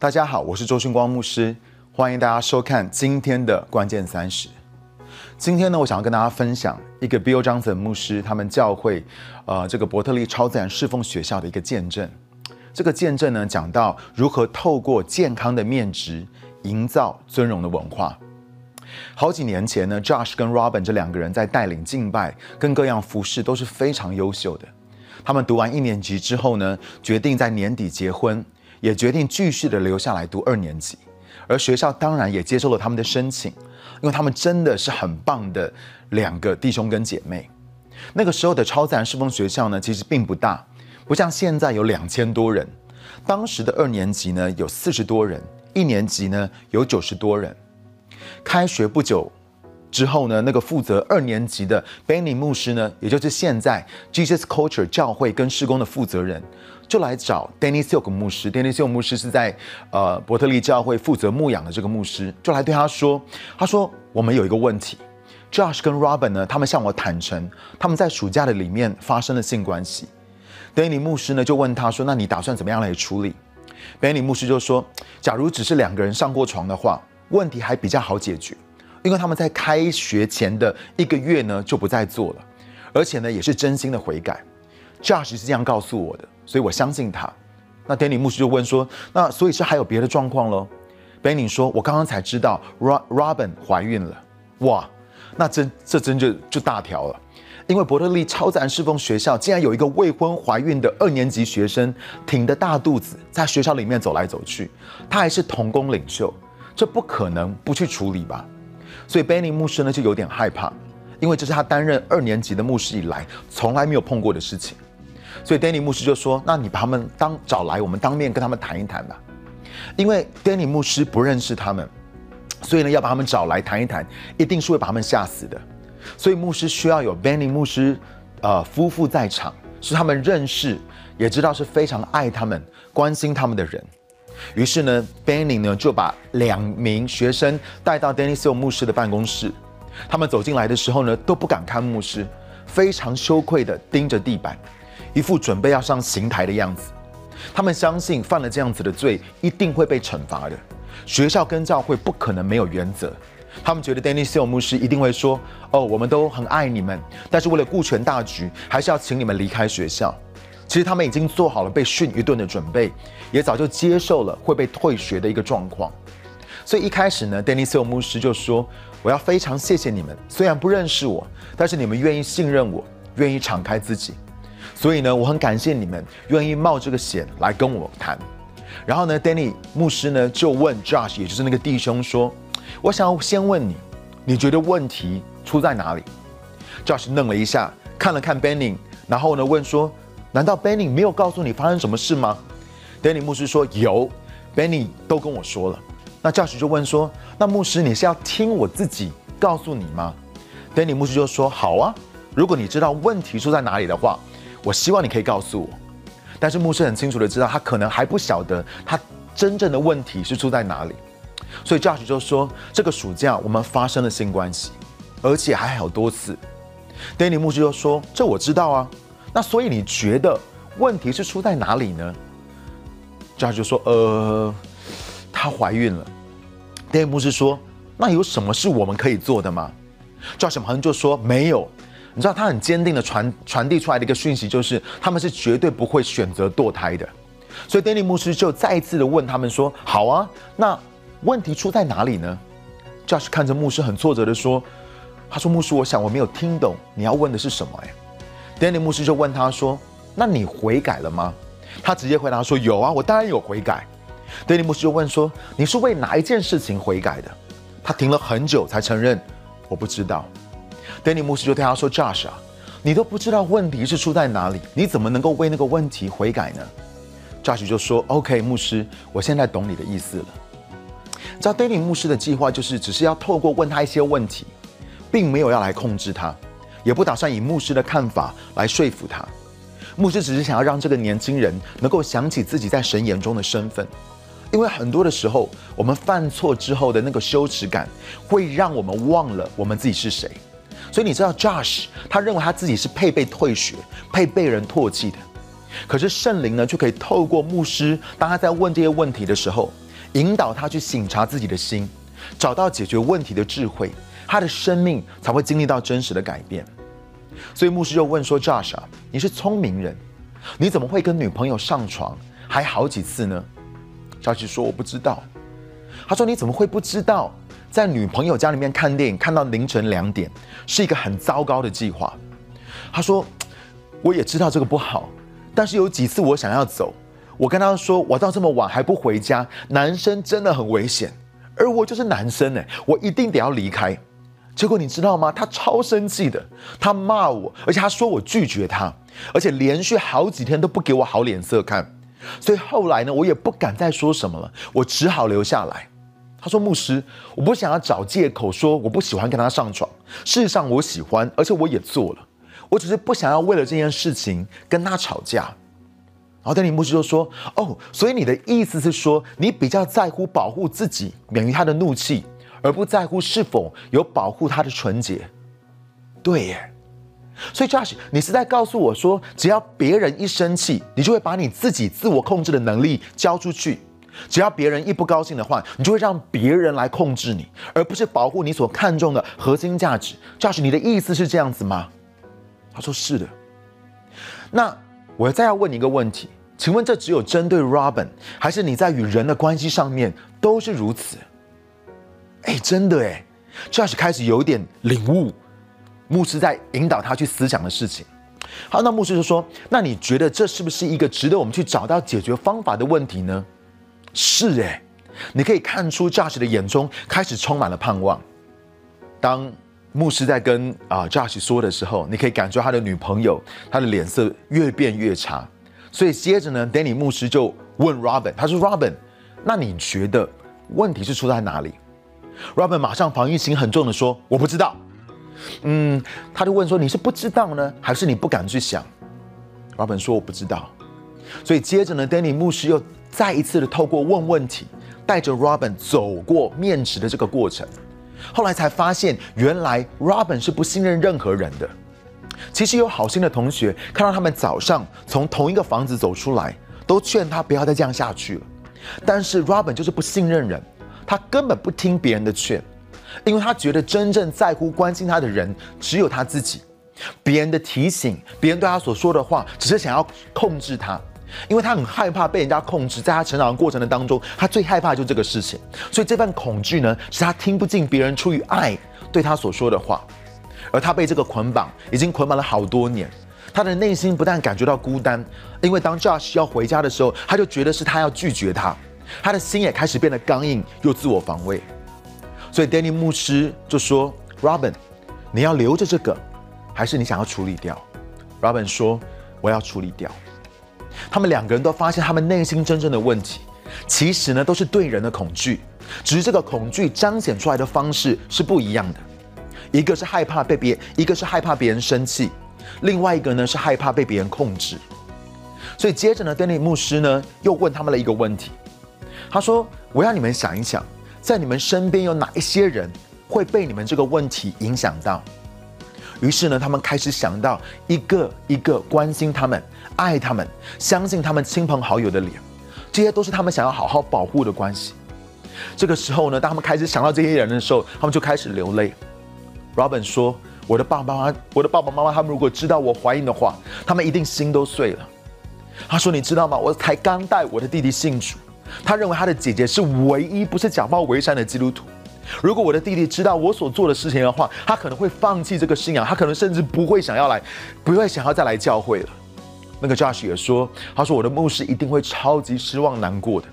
大家好，我是周训光牧师，欢迎大家收看今天的关键三十。今天呢，我想要跟大家分享一个 Bill Johnson 牧师他们教会，呃，这个伯特利超自然侍奉学校的一个见证。这个见证呢，讲到如何透过健康的面值，营造尊荣的文化。好几年前呢，Josh 跟 Robin 这两个人在带领敬拜跟各样服饰都是非常优秀的。他们读完一年级之后呢，决定在年底结婚，也决定继续的留下来读二年级。而学校当然也接受了他们的申请，因为他们真的是很棒的两个弟兄跟姐妹。那个时候的超自然侍奉学校呢，其实并不大，不像现在有两千多人。当时的二年级呢有四十多人，一年级呢有九十多人。开学不久之后呢，那个负责二年级的 Benny 牧师呢，也就是现在 Jesus Culture 教会跟施工的负责人，就来找 Danny Silk 牧师。Danny Silk 牧师是在呃伯特利教会负责牧养的这个牧师，就来对他说：“他说我们有一个问题，Josh 跟 Robin 呢，他们向我坦诚，他们在暑假的里面发生了性关系。”Danny 牧师呢就问他说：“那你打算怎么样来处理？”Benny 牧师就说：“假如只是两个人上过床的话。”问题还比较好解决，因为他们在开学前的一个月呢就不再做了，而且呢也是真心的悔改。Josh 是这样告诉我的，所以我相信他。那 Danny 牧师就问说：“那所以是还有别的状况喽？”Benny 说：“我刚刚才知道 Robin 怀孕了。”哇，那真这真就就大条了，因为伯特利超自然侍奉学校竟然有一个未婚怀孕的二年级学生，挺着大肚子在学校里面走来走去，他还是童工领袖。这不可能不去处理吧？所以 Benny 牧师呢就有点害怕，因为这是他担任二年级的牧师以来从来没有碰过的事情。所以 Danny 牧师就说：“那你把他们当找来，我们当面跟他们谈一谈吧。”因为 Danny 牧师不认识他们，所以呢要把他们找来谈一谈，一定是会把他们吓死的。所以牧师需要有 Benny 牧师呃夫妇在场，是他们认识，也知道是非常爱他们、关心他们的人。于是呢，Benny 呢就把两名学生带到 Danny s i l 牧师的办公室。他们走进来的时候呢，都不敢看牧师，非常羞愧的盯着地板，一副准备要上刑台的样子。他们相信犯了这样子的罪，一定会被惩罚的。学校跟教会不可能没有原则。他们觉得 Danny s i l 牧师一定会说：“哦，我们都很爱你们，但是为了顾全大局，还是要请你们离开学校。”其实他们已经做好了被训一顿的准备，也早就接受了会被退学的一个状况。所以一开始呢，Danny s i l 牧师就说：“我要非常谢谢你们，虽然不认识我，但是你们愿意信任我，愿意敞开自己。所以呢，我很感谢你们愿意冒这个险来跟我谈。”然后呢，Danny 牧师呢就问 Josh，也就是那个弟兄说：“我想要先问你，你觉得问题出在哪里？”Josh 愣了一下，看了看 Benny，然后呢问说。难道 Benny 没有告诉你发生什么事吗？Danny 牧师说有，Benny 都跟我说了。那教师就问说：“那牧师，你是要听我自己告诉你吗？”Danny 牧师就说：“好啊，如果你知道问题出在哪里的话，我希望你可以告诉我。”但是牧师很清楚的知道，他可能还不晓得他真正的问题是出在哪里，所以教师就说：“这个暑假我们发生了性关系，而且还好多次。”Danny 牧师就说：“这我知道啊。”那所以你觉得问题是出在哪里呢？这就说，呃，她怀孕了。电牧师说，那有什么是我们可以做的吗？赵小鹏就说没有。你知道他很坚定的传传递出来的一个讯息，就是他们是绝对不会选择堕胎的。所以 Danny 牧师就再一次的问他们说：“好啊，那问题出在哪里呢？”Josh 看着牧师很挫折的说：“他说牧师，我想我没有听懂你要问的是什么哎。” Danny 牧师就问他说：“那你悔改了吗？”他直接回答说：“有啊，我当然有悔改。”Danny 牧师就问说：“你是为哪一件事情悔改的？”他停了很久才承认：“我不知道。”Danny 牧师就对他说：“Josh 啊，你都不知道问题是出在哪里，你怎么能够为那个问题悔改呢？”Josh 就说：“OK，牧师，我现在懂你的意思了。”知道 Danny 牧师的计划就是只是要透过问他一些问题，并没有要来控制他。也不打算以牧师的看法来说服他，牧师只是想要让这个年轻人能够想起自己在神眼中的身份，因为很多的时候，我们犯错之后的那个羞耻感，会让我们忘了我们自己是谁。所以你知道，Josh 他认为他自己是配被退学、配被人唾弃的，可是圣灵呢，却可以透过牧师，当他在问这些问题的时候，引导他去省察自己的心，找到解决问题的智慧，他的生命才会经历到真实的改变。所以牧师就问说：“Josh 啊，你是聪明人，你怎么会跟女朋友上床，还好几次呢？”Josh 说：“我不知道。”他说：“你怎么会不知道，在女朋友家里面看电影看到凌晨两点，是一个很糟糕的计划？”他说：“我也知道这个不好。”但是有几次我想要走，我跟他说我到这么晚还不回家，男生真的很危险，而我就是男生哎，我一定得要离开。结果你知道吗？他超生气的，他骂我，而且他说我拒绝他，而且连续好几天都不给我好脸色看。所以后来呢，我也不敢再说什么了，我只好留下来。他说：“牧师，我不想要找借口说我不喜欢跟他上床，事实上我喜欢，而且我也做了。”我只是不想要为了这件事情跟他吵架，然后丹尼牧师就说：“哦，所以你的意思是说，你比较在乎保护自己免于他的怒气，而不在乎是否有保护他的纯洁。”对耶，所以 Josh，你是在告诉我说，只要别人一生气，你就会把你自己自我控制的能力交出去；只要别人一不高兴的话，你就会让别人来控制你，而不是保护你所看重的核心价值。Josh，你的意思是这样子吗？他说是的。那我再要问你一个问题，请问这只有针对 Robin，还是你在与人的关系上面都是如此？哎，真的哎，Josh 开始有点领悟，牧师在引导他去思想的事情。好，那牧师就说：“那你觉得这是不是一个值得我们去找到解决方法的问题呢？”是哎，你可以看出 Josh 的眼中开始充满了盼望。当牧师在跟啊 Josh 说的时候，你可以感觉他的女朋友，他的脸色越变越差。所以接着呢，Danny 牧师就问 Robin，他说：“Robin，那你觉得问题是出在哪里？”Robin 马上防御心很重的说：“我不知道。”嗯，他就问说：“你是不知道呢，还是你不敢去想？”Robin 说：“我不知道。”所以接着呢，Danny 牧师又再一次的透过问问题，带着 Robin 走过面试的这个过程。后来才发现，原来 Robin 是不信任任何人的。其实有好心的同学看到他们早上从同一个房子走出来，都劝他不要再这样下去了。但是 Robin 就是不信任人，他根本不听别人的劝，因为他觉得真正在乎、关心他的人只有他自己。别人的提醒，别人对他所说的话，只是想要控制他。因为他很害怕被人家控制，在他成长的过程的当中，他最害怕就这个事情，所以这份恐惧呢，使他听不进别人出于爱对他所说的话，而他被这个捆绑，已经捆绑了好多年。他的内心不但感觉到孤单，因为当 Josh 要回家的时候，他就觉得是他要拒绝他，他的心也开始变得刚硬又自我防卫。所以 Danny 牧师就说：“Robin，你要留着这个，还是你想要处理掉？”Robin 说：“我要处理掉。”他们两个人都发现，他们内心真正的问题，其实呢都是对人的恐惧，只是这个恐惧彰显出来的方式是不一样的。一个是害怕被别，一个是害怕别人生气，另外一个呢是害怕被别人控制。所以接着呢，丹尼牧师呢又问他们了一个问题，他说：“我要你们想一想，在你们身边有哪一些人会被你们这个问题影响到？”于是呢，他们开始想到一个一个关心他们。爱他们，相信他们亲朋好友的脸，这些都是他们想要好好保护的关系。这个时候呢，当他们开始想到这些人的时候，他们就开始流泪。Robin 说：“我的爸爸妈妈，我的爸爸妈妈，他们如果知道我怀孕的话，他们一定心都碎了。”他说：“你知道吗？我才刚带我的弟弟信主，他认为他的姐姐是唯一不是假冒伪善的基督徒。如果我的弟弟知道我所做的事情的话，他可能会放弃这个信仰，他可能甚至不会想要来，不会想要再来教会了。”那个 Josh 也说：“他说我的牧师一定会超级失望难过的。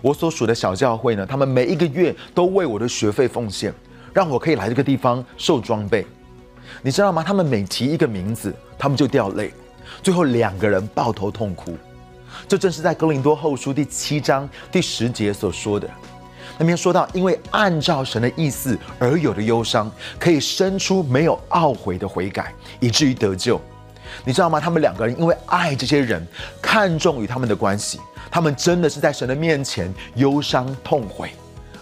我所属的小教会呢，他们每一个月都为我的学费奉献，让我可以来这个地方受装备。你知道吗？他们每提一个名字，他们就掉泪，最后两个人抱头痛哭。这正是在哥林多后书第七章第十节所说的。那边说到，因为按照神的意思而有的忧伤，可以生出没有懊悔的悔改，以至于得救。”你知道吗？他们两个人因为爱这些人，看重与他们的关系，他们真的是在神的面前忧伤痛悔，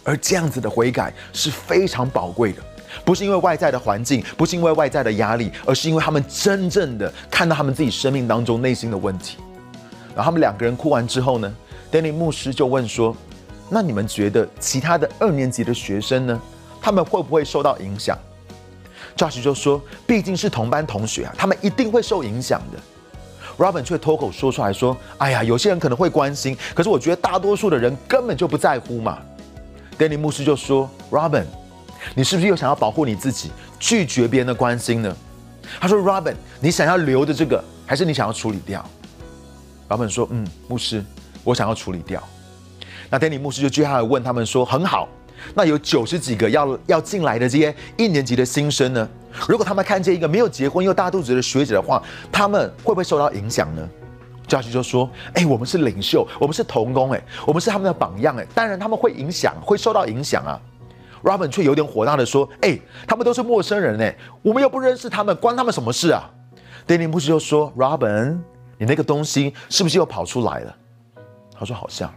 而这样子的悔改是非常宝贵的，不是因为外在的环境，不是因为外在的压力，而是因为他们真正的看到他们自己生命当中内心的问题。然后他们两个人哭完之后呢，Danny 牧师就问说：“那你们觉得其他的二年级的学生呢？他们会不会受到影响？”Josh 就说：“毕竟是同班同学啊，他们一定会受影响的。” Robin 却脱口说出来说：“哎呀，有些人可能会关心，可是我觉得大多数的人根本就不在乎嘛。”Danny 牧师就说：“Robin，你是不是又想要保护你自己，拒绝别人的关心呢？”他说：“Robin，你想要留的这个，还是你想要处理掉？”老本说：“嗯，牧师，我想要处理掉。”那丹尼牧师就接下来问他们说：“很好，那有九十几个要要进来的这些一年级的新生呢？如果他们看见一个没有结婚又大肚子的学姐的话，他们会不会受到影响呢？”教师就说：“哎，我们是领袖，我们是童工，哎，我们是他们的榜样，哎，当然他们会影响，会受到影响啊。” Robin 却有点火大的说：“哎，他们都是陌生人哎，我们又不认识他们，关他们什么事啊丹尼牧师就说：“Robin，你那个东西是不是又跑出来了？”他说：“好像。”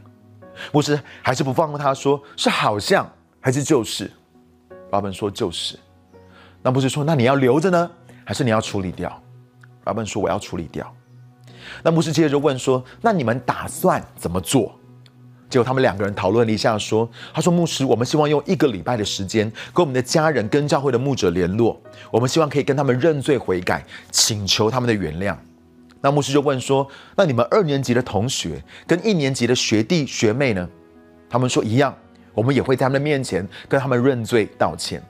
牧师还是不放过他，说：“是好像还是就是？”老板说：“就是。”那牧师说：“那你要留着呢，还是你要处理掉老板说：“我要处理掉。”那牧师接着问说：“那你们打算怎么做？”结果他们两个人讨论了一下，说：“他说牧师，我们希望用一个礼拜的时间，跟我们的家人、跟教会的牧者联络，我们希望可以跟他们认罪悔改，请求他们的原谅。”那牧师就问说：“那你们二年级的同学跟一年级的学弟学妹呢？”他们说：“一样，我们也会在他们的面前跟他们认罪道歉。”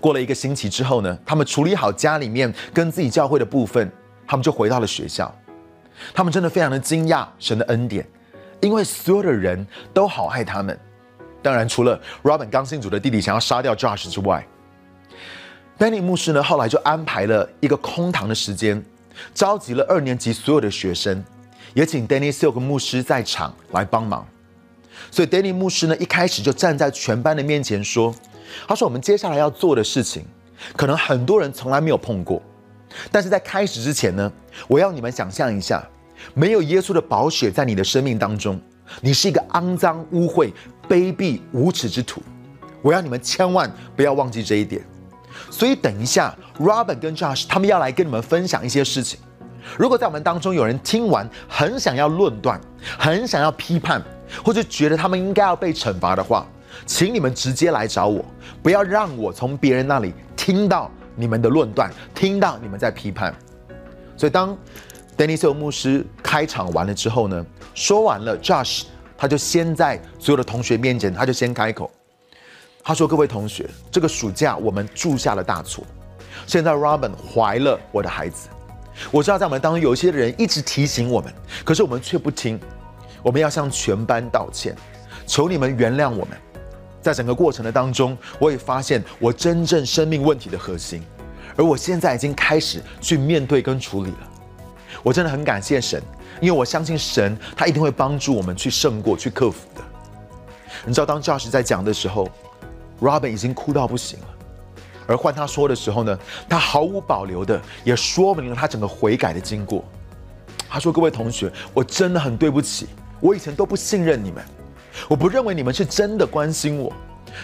过了一个星期之后呢，他们处理好家里面跟自己教会的部分，他们就回到了学校。他们真的非常的惊讶神的恩典。因为所有的人都好爱他们，当然除了 Robin 刚信主的弟弟想要杀掉 Josh 之外，Benny 牧师呢后来就安排了一个空堂的时间，召集了二年级所有的学生，也请 Danny Silk 牧师在场来帮忙。所以 Danny 牧师呢一开始就站在全班的面前说：“他说我们接下来要做的事情，可能很多人从来没有碰过，但是在开始之前呢，我要你们想象一下。”没有耶稣的宝血在你的生命当中，你是一个肮脏、污秽、卑鄙、无耻之徒。我要你们千万不要忘记这一点。所以等一下，Robin 跟 Josh 他们要来跟你们分享一些事情。如果在我们当中有人听完很想要论断、很想要批判，或者觉得他们应该要被惩罚的话，请你们直接来找我，不要让我从别人那里听到你们的论断，听到你们在批判。所以当。Danny s 牧师开场完了之后呢，说完了，Josh 他就先在所有的同学面前，他就先开口，他说：“各位同学，这个暑假我们铸下了大错。现在 Robin 怀了我的孩子，我知道在我们当中有一些人一直提醒我们，可是我们却不听。我们要向全班道歉，求你们原谅我们。在整个过程的当中，我也发现我真正生命问题的核心，而我现在已经开始去面对跟处理了。”我真的很感谢神，因为我相信神，他一定会帮助我们去胜过、去克服的。你知道，当教师在讲的时候，Robin 已经哭到不行了，而换他说的时候呢，他毫无保留的也说明了他整个悔改的经过。他说：“各位同学，我真的很对不起，我以前都不信任你们，我不认为你们是真的关心我，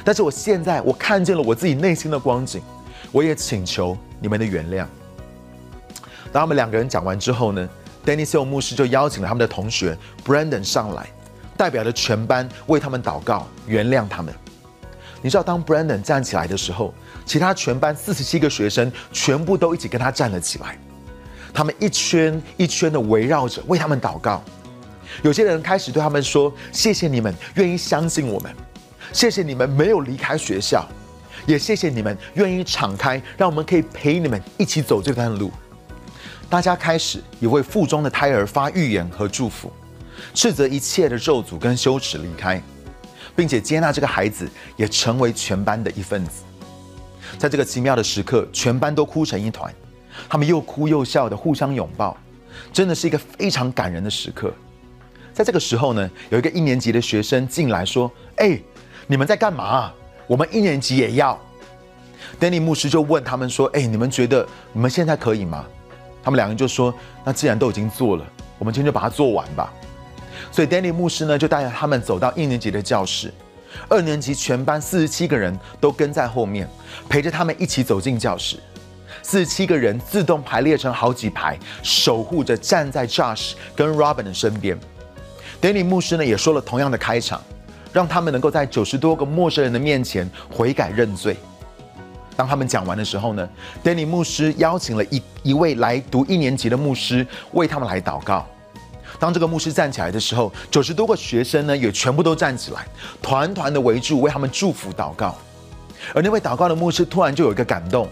但是我现在我看见了我自己内心的光景，我也请求你们的原谅。”当他们两个人讲完之后呢，Danny s i l 牧师就邀请了他们的同学 Brandon 上来，代表着全班为他们祷告，原谅他们。你知道，当 Brandon 站起来的时候，其他全班四十七个学生全部都一起跟他站了起来，他们一圈一圈的围绕着为他们祷告。有些人开始对他们说：“谢谢你们愿意相信我们，谢谢你们没有离开学校，也谢谢你们愿意敞开，让我们可以陪你们一起走这段路。”大家开始也为腹中的胎儿发预言和祝福，斥责一切的咒诅跟羞耻离开，并且接纳这个孩子也成为全班的一份子。在这个奇妙的时刻，全班都哭成一团，他们又哭又笑的互相拥抱，真的是一个非常感人的时刻。在这个时候呢，有一个一年级的学生进来说：“哎，你们在干嘛？我们一年级也要。”Danny 牧师就问他们说：“哎，你们觉得你们现在可以吗？”他们两个人就说：“那既然都已经做了，我们今天就把它做完吧。”所以 Danny 牧师呢就带着他们走到一年级的教室，二年级全班四十七个人都跟在后面，陪着他们一起走进教室。四十七个人自动排列成好几排，守护着站在 Josh 跟 Robin 的身边。Danny 牧师呢也说了同样的开场，让他们能够在九十多个陌生人的面前悔改认罪。当他们讲完的时候呢，Danny 牧师邀请了一一位来读一年级的牧师为他们来祷告。当这个牧师站起来的时候，九十多个学生呢也全部都站起来，团团的围住为他们祝福祷告。而那位祷告的牧师突然就有一个感动，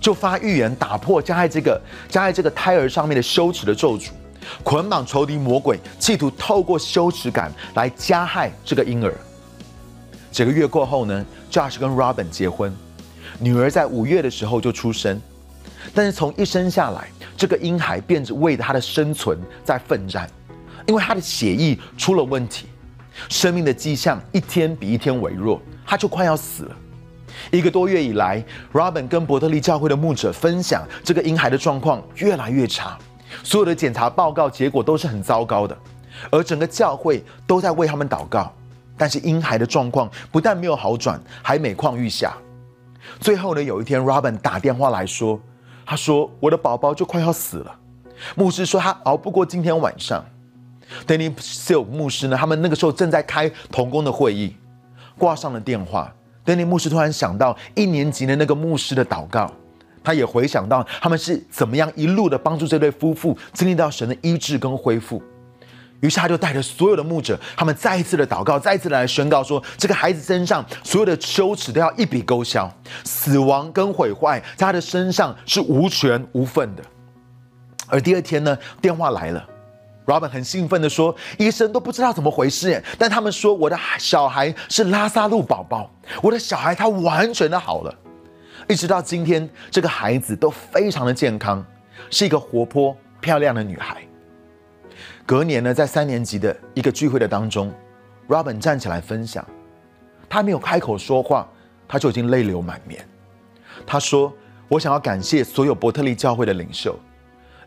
就发预言打破加害这个加害这个胎儿上面的羞耻的咒诅，捆绑仇敌魔鬼，企图透过羞耻感来加害这个婴儿。几个月过后呢，Josh 跟 Robin 结婚。女儿在五月的时候就出生，但是从一生下来，这个婴孩便是为他的生存在奋战，因为他的血液出了问题，生命的迹象一天比一天微弱，他就快要死了。一个多月以来，Robin 跟伯特利教会的牧者分享，这个婴孩的状况越来越差，所有的检查报告结果都是很糟糕的，而整个教会都在为他们祷告，但是婴孩的状况不但没有好转，还每况愈下。最后呢，有一天，Robin 打电话来说：“他说我的宝宝就快要死了。”牧师说他熬不过今天晚上。Danny Silk 牧师呢，他们那个时候正在开童工的会议，挂上了电话。Danny 牧师突然想到一年级的那个牧师的祷告，他也回想到他们是怎么样一路的帮助这对夫妇经历到神的医治跟恢复。于是他就带着所有的牧者，他们再一次的祷告，再一次的来宣告说：这个孩子身上所有的羞耻都要一笔勾销，死亡跟毁坏在他的身上是无权无份的。而第二天呢，电话来了，Robin 很兴奋的说：医生都不知道怎么回事，但他们说我的小孩是拉萨路宝宝，我的小孩他完全的好了，一直到今天，这个孩子都非常的健康，是一个活泼漂亮的女孩。隔年呢，在三年级的一个聚会的当中，Robin 站起来分享，他没有开口说话，他就已经泪流满面。他说：“我想要感谢所有伯特利教会的领袖，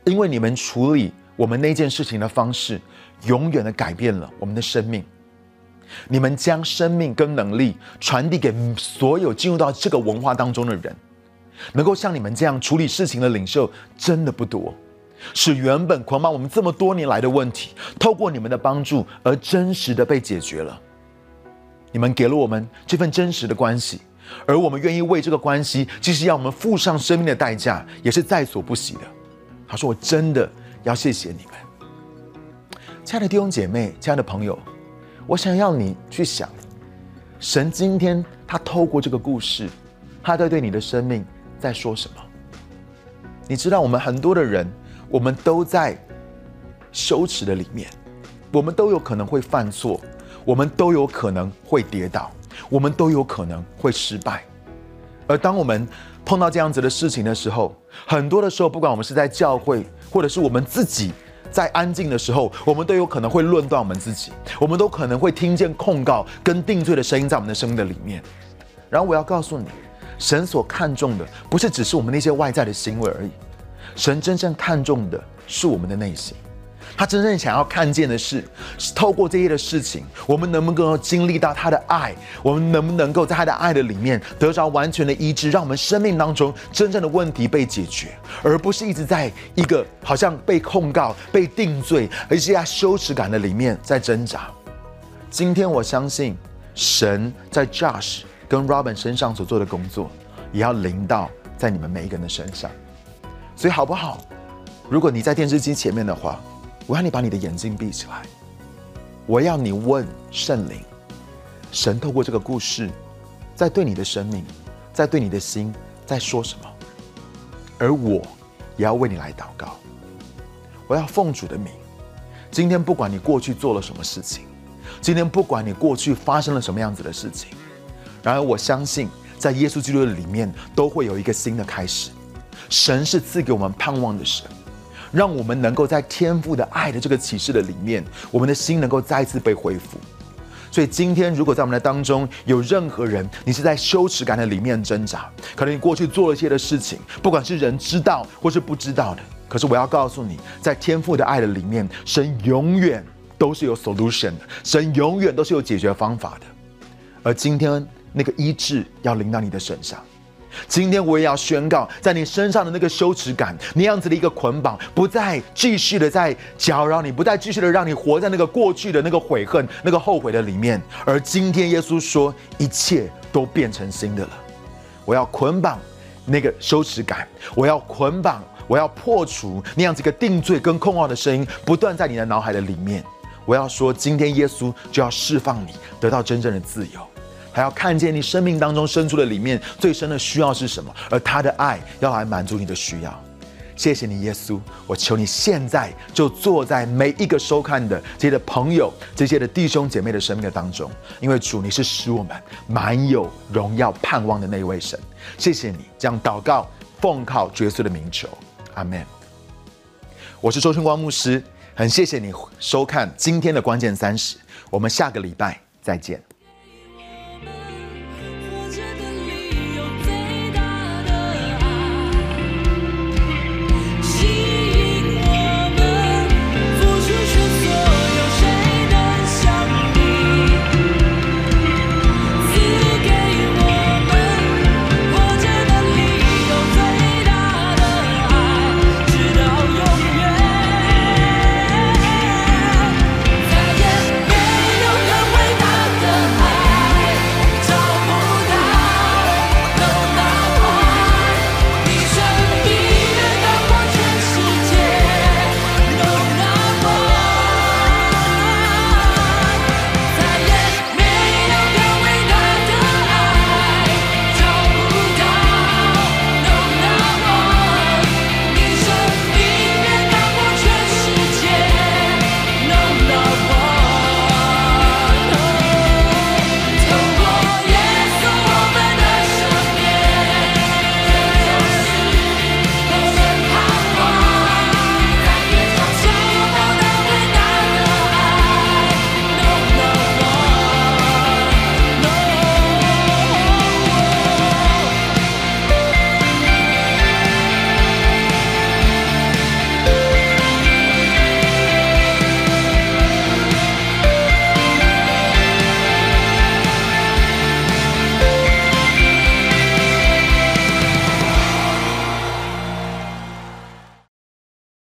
因为你们处理我们那件事情的方式，永远的改变了我们的生命。你们将生命跟能力传递给所有进入到这个文化当中的人，能够像你们这样处理事情的领袖，真的不多。”使原本捆绑我们这么多年来的问题，透过你们的帮助而真实的被解决了。你们给了我们这份真实的关系，而我们愿意为这个关系，即使要我们付上生命的代价，也是在所不惜的。他说：“我真的要谢谢你们，亲爱的弟兄姐妹，亲爱的朋友，我想要你去想，神今天他透过这个故事，他在对你的生命在说什么？你知道，我们很多的人。”我们都在羞耻的里面，我们都有可能会犯错，我们都有可能会跌倒，我们都有可能会失败。而当我们碰到这样子的事情的时候，很多的时候，不管我们是在教会，或者是我们自己在安静的时候，我们都有可能会论断我们自己，我们都可能会听见控告跟定罪的声音在我们的生命的里面。然后我要告诉你，神所看重的，不是只是我们那些外在的行为而已。神真正看重的是我们的内心，他真正想要看见的是，透过这些的事情，我们能不能够经历到他的爱？我们能不能够在他的爱的里面得着完全的医治，让我们生命当中真正的问题被解决，而不是一直在一个好像被控告、被定罪，而是在羞耻感的里面在挣扎。今天我相信，神在 Josh 跟 Robin 身上所做的工作，也要临到在你们每一个人的身上。所以好不好？如果你在电视机前面的话，我要你把你的眼睛闭起来。我要你问圣灵，神透过这个故事，在对你的生命，在对你的心，在说什么？而我也要为你来祷告。我要奉主的名，今天不管你过去做了什么事情，今天不管你过去发生了什么样子的事情，然而我相信，在耶稣基督的里面，都会有一个新的开始。神是赐给我们盼望的神，让我们能够在天父的爱的这个启示的里面，我们的心能够再次被恢复。所以今天，如果在我们的当中有任何人，你是在羞耻感的里面挣扎，可能你过去做了一些的事情，不管是人知道或是不知道的，可是我要告诉你，在天父的爱的里面，神永远都是有 solution 的，神永远都是有解决方法的。而今天那个医治要临到你的身上。今天我也要宣告，在你身上的那个羞耻感，那样子的一个捆绑，不再继续的在搅扰你，不再继续的让你活在那个过去的那个悔恨、那个后悔的里面。而今天耶稣说，一切都变成新的了。我要捆绑那个羞耻感，我要捆绑，我要破除那样子一个定罪跟控告的声音，不断在你的脑海的里面。我要说，今天耶稣就要释放你，得到真正的自由。还要看见你生命当中深处的里面最深的需要是什么，而他的爱要来满足你的需要。谢谢你，耶稣，我求你现在就坐在每一个收看的这些的朋友、这些的弟兄姐妹的生命的当中，因为主你是使我们满有荣耀盼望的那一位神。谢谢你，这样祷告，奉靠绝稣的名求，阿门。我是周春光牧师，很谢谢你收看今天的关键三十，我们下个礼拜再见。